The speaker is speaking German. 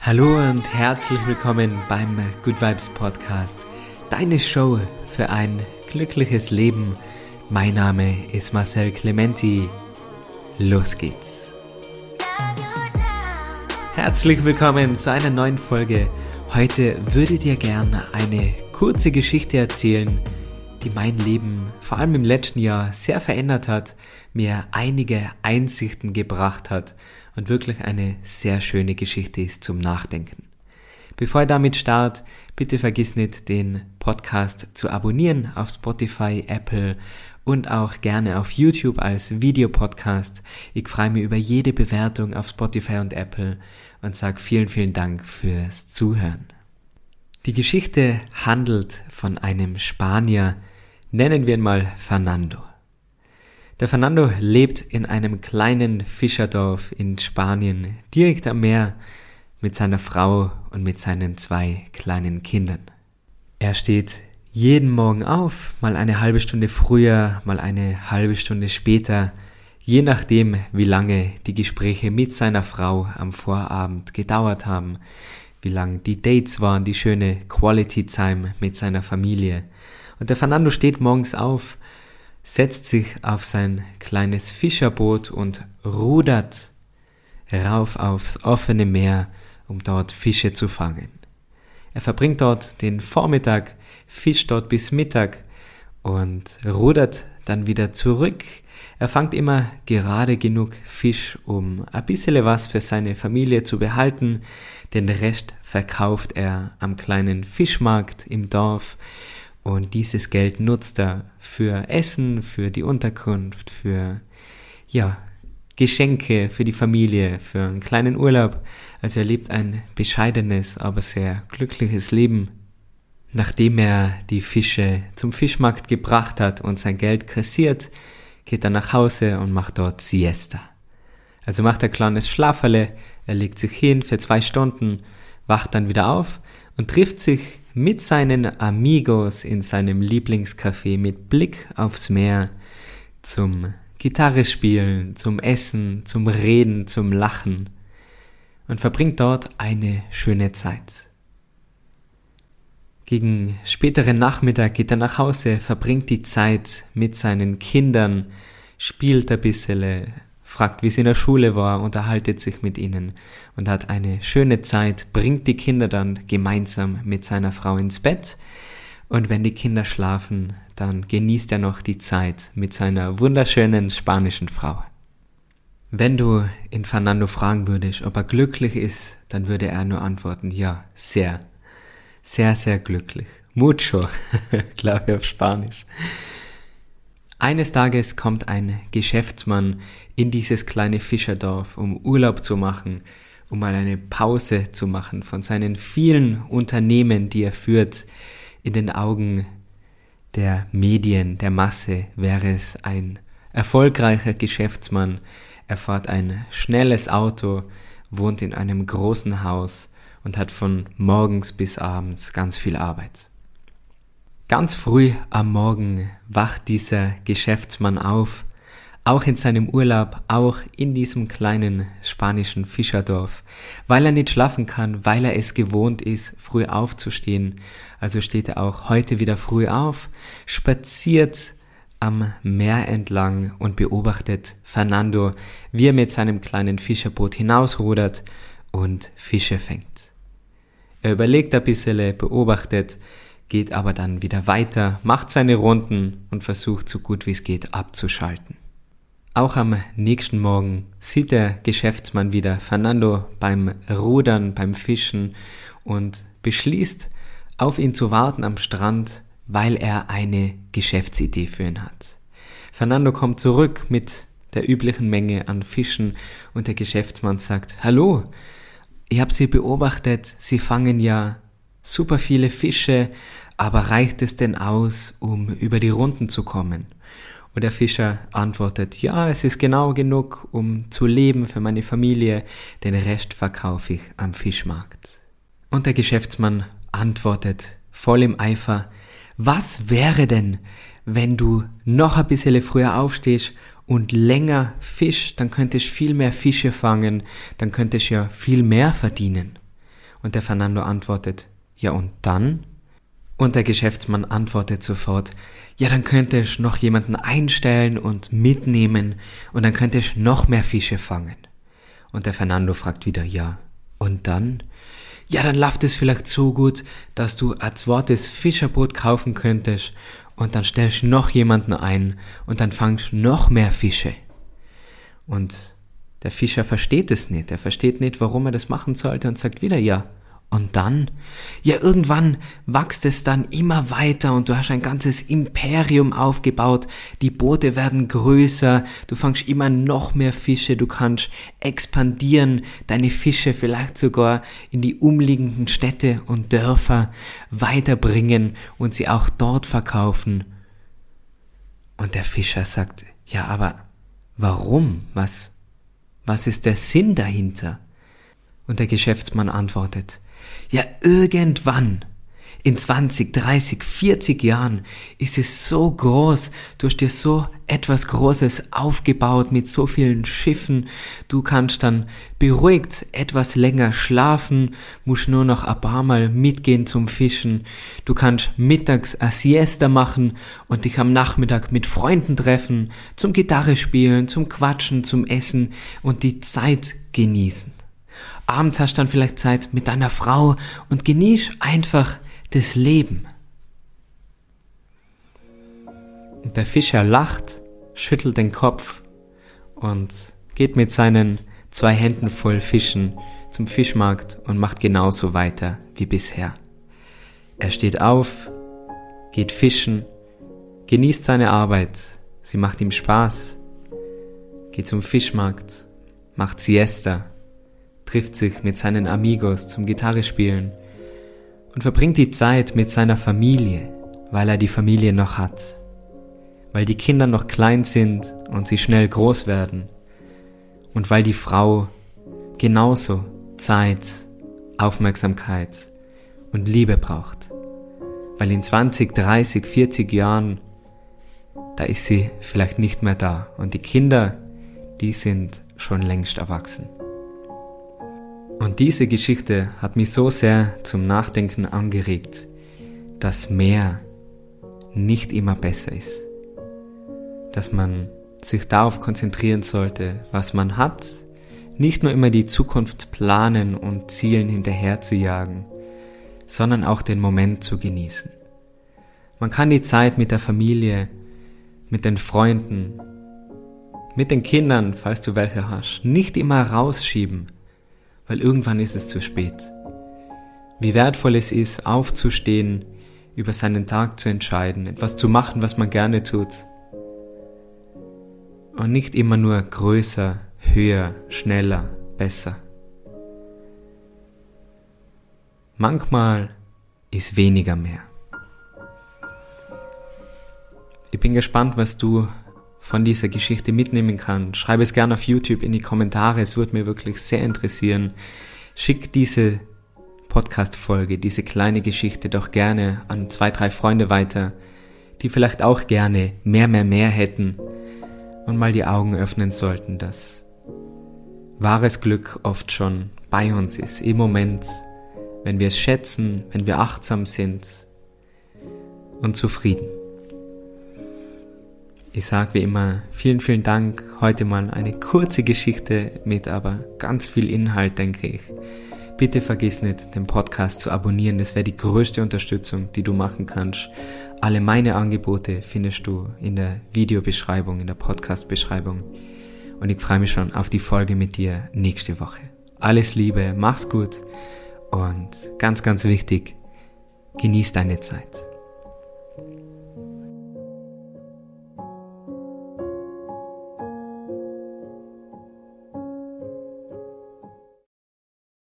Hallo und herzlich willkommen beim Good Vibes Podcast, deine Show für ein glückliches Leben. Mein Name ist Marcel Clementi. Los geht's. Herzlich willkommen zu einer neuen Folge. Heute würde dir gerne eine kurze Geschichte erzählen, die mein Leben vor allem im letzten Jahr sehr verändert hat, mir einige Einsichten gebracht hat und wirklich eine sehr schöne Geschichte ist zum Nachdenken. Bevor ich damit starte, bitte vergiss nicht, den Podcast zu abonnieren auf Spotify, Apple und auch gerne auf YouTube als Videopodcast. Ich freue mich über jede Bewertung auf Spotify und Apple und sage vielen, vielen Dank fürs Zuhören. Die Geschichte handelt von einem Spanier, nennen wir ihn mal Fernando. Der Fernando lebt in einem kleinen Fischerdorf in Spanien, direkt am Meer, mit seiner Frau und mit seinen zwei kleinen Kindern. Er steht jeden Morgen auf, mal eine halbe Stunde früher, mal eine halbe Stunde später, je nachdem, wie lange die Gespräche mit seiner Frau am Vorabend gedauert haben, wie lang die Dates waren, die schöne Quality Time mit seiner Familie. Und der Fernando steht morgens auf, setzt sich auf sein kleines Fischerboot und rudert rauf aufs offene Meer, um dort Fische zu fangen. Er verbringt dort den Vormittag, fischt dort bis Mittag und rudert dann wieder zurück. Er fangt immer gerade genug Fisch, um ein bisschen was für seine Familie zu behalten. Den Rest verkauft er am kleinen Fischmarkt im Dorf und dieses Geld nutzt er für Essen, für die Unterkunft, für, ja, Geschenke für die Familie, für einen kleinen Urlaub. Also er lebt ein bescheidenes, aber sehr glückliches Leben. Nachdem er die Fische zum Fischmarkt gebracht hat und sein Geld kassiert, geht er nach Hause und macht dort Siesta. Also macht er kleines Schlaferle, er legt sich hin für zwei Stunden, wacht dann wieder auf und trifft sich mit seinen Amigos in seinem Lieblingscafé mit Blick aufs Meer zum Gitarre spielen, zum Essen, zum Reden, zum Lachen und verbringt dort eine schöne Zeit. Gegen späteren Nachmittag geht er nach Hause, verbringt die Zeit mit seinen Kindern, spielt ein bisschen, fragt, wie es in der Schule war, unterhaltet sich mit ihnen und hat eine schöne Zeit, bringt die Kinder dann gemeinsam mit seiner Frau ins Bett und wenn die Kinder schlafen, dann genießt er noch die Zeit mit seiner wunderschönen spanischen Frau. Wenn du in Fernando fragen würdest, ob er glücklich ist, dann würde er nur antworten, ja, sehr, sehr, sehr glücklich. Mucho, glaube ich auf Spanisch. Eines Tages kommt ein Geschäftsmann in dieses kleine Fischerdorf, um Urlaub zu machen, um mal eine Pause zu machen von seinen vielen Unternehmen, die er führt. In den Augen der Medien, der Masse wäre es ein erfolgreicher Geschäftsmann. Er fährt ein schnelles Auto, wohnt in einem großen Haus und hat von morgens bis abends ganz viel Arbeit. Ganz früh am Morgen wacht dieser Geschäftsmann auf, auch in seinem Urlaub, auch in diesem kleinen spanischen Fischerdorf, weil er nicht schlafen kann, weil er es gewohnt ist, früh aufzustehen. Also steht er auch heute wieder früh auf, spaziert am Meer entlang und beobachtet Fernando, wie er mit seinem kleinen Fischerboot hinausrudert und Fische fängt. Er überlegt ein bisschen, beobachtet, geht aber dann wieder weiter, macht seine Runden und versucht so gut wie es geht abzuschalten. Auch am nächsten Morgen sieht der Geschäftsmann wieder Fernando beim Rudern, beim Fischen und beschließt, auf ihn zu warten am Strand, weil er eine Geschäftsidee für ihn hat. Fernando kommt zurück mit der üblichen Menge an Fischen und der Geschäftsmann sagt, Hallo, ich habe Sie beobachtet, Sie fangen ja super viele Fische, aber reicht es denn aus, um über die Runden zu kommen? Und der Fischer antwortet, ja, es ist genau genug, um zu leben für meine Familie, den Rest verkaufe ich am Fischmarkt. Und der Geschäftsmann antwortet voll im Eifer, was wäre denn, wenn du noch ein bisschen früher aufstehst und länger fischst, dann könntest du viel mehr Fische fangen, dann könntest du ja viel mehr verdienen. Und der Fernando antwortet, ja und dann? Und der Geschäftsmann antwortet sofort, ja, dann könnte ich noch jemanden einstellen und mitnehmen und dann könnte ich noch mehr Fische fangen. Und der Fernando fragt wieder, ja, und dann? Ja, dann läuft es vielleicht so gut, dass du ein zweites Fischerboot kaufen könntest und dann stellst noch jemanden ein und dann fangst noch mehr Fische. Und der Fischer versteht es nicht. Er versteht nicht, warum er das machen sollte und sagt wieder ja. Und dann? Ja, irgendwann wächst es dann immer weiter und du hast ein ganzes Imperium aufgebaut. Die Boote werden größer, du fangst immer noch mehr Fische, du kannst expandieren, deine Fische vielleicht sogar in die umliegenden Städte und Dörfer weiterbringen und sie auch dort verkaufen. Und der Fischer sagt, ja, aber warum? Was, was ist der Sinn dahinter? Und der Geschäftsmann antwortet, ja, irgendwann, in 20, 30, 40 Jahren ist es so groß, du hast dir so etwas Großes aufgebaut mit so vielen Schiffen, du kannst dann beruhigt etwas länger schlafen, musst nur noch ein paar Mal mitgehen zum Fischen, du kannst mittags a Siesta machen und dich am Nachmittag mit Freunden treffen, zum Gitarre spielen, zum Quatschen, zum Essen und die Zeit genießen. Abends hast du dann vielleicht Zeit mit deiner Frau und genieß einfach das Leben. Und der Fischer lacht, schüttelt den Kopf und geht mit seinen zwei Händen voll Fischen zum Fischmarkt und macht genauso weiter wie bisher. Er steht auf, geht fischen, genießt seine Arbeit, sie macht ihm Spaß, geht zum Fischmarkt, macht Siesta trifft sich mit seinen Amigos zum Gitarre spielen und verbringt die Zeit mit seiner Familie, weil er die Familie noch hat, weil die Kinder noch klein sind und sie schnell groß werden und weil die Frau genauso Zeit, Aufmerksamkeit und Liebe braucht, weil in 20, 30, 40 Jahren da ist sie vielleicht nicht mehr da und die Kinder, die sind schon längst erwachsen. Und diese Geschichte hat mich so sehr zum Nachdenken angeregt, dass mehr nicht immer besser ist. Dass man sich darauf konzentrieren sollte, was man hat, nicht nur immer die Zukunft planen und Zielen hinterher zu jagen, sondern auch den Moment zu genießen. Man kann die Zeit mit der Familie, mit den Freunden, mit den Kindern, falls du welche hast, nicht immer rausschieben, weil irgendwann ist es zu spät. Wie wertvoll es ist, aufzustehen, über seinen Tag zu entscheiden, etwas zu machen, was man gerne tut. Und nicht immer nur größer, höher, schneller, besser. Manchmal ist weniger mehr. Ich bin gespannt, was du von dieser Geschichte mitnehmen kann. Schreib es gerne auf YouTube in die Kommentare, es würde mir wirklich sehr interessieren. Schick diese Podcast-Folge, diese kleine Geschichte doch gerne an zwei, drei Freunde weiter, die vielleicht auch gerne mehr, mehr, mehr hätten und mal die Augen öffnen sollten, dass wahres Glück oft schon bei uns ist, im Moment, wenn wir es schätzen, wenn wir achtsam sind und zufrieden. Ich sage wie immer vielen, vielen Dank. Heute mal eine kurze Geschichte mit aber ganz viel Inhalt, denke ich. Bitte vergiss nicht, den Podcast zu abonnieren. Das wäre die größte Unterstützung, die du machen kannst. Alle meine Angebote findest du in der Videobeschreibung, in der Podcast-Beschreibung. Und ich freue mich schon auf die Folge mit dir nächste Woche. Alles Liebe, mach's gut und ganz, ganz wichtig, genieß deine Zeit.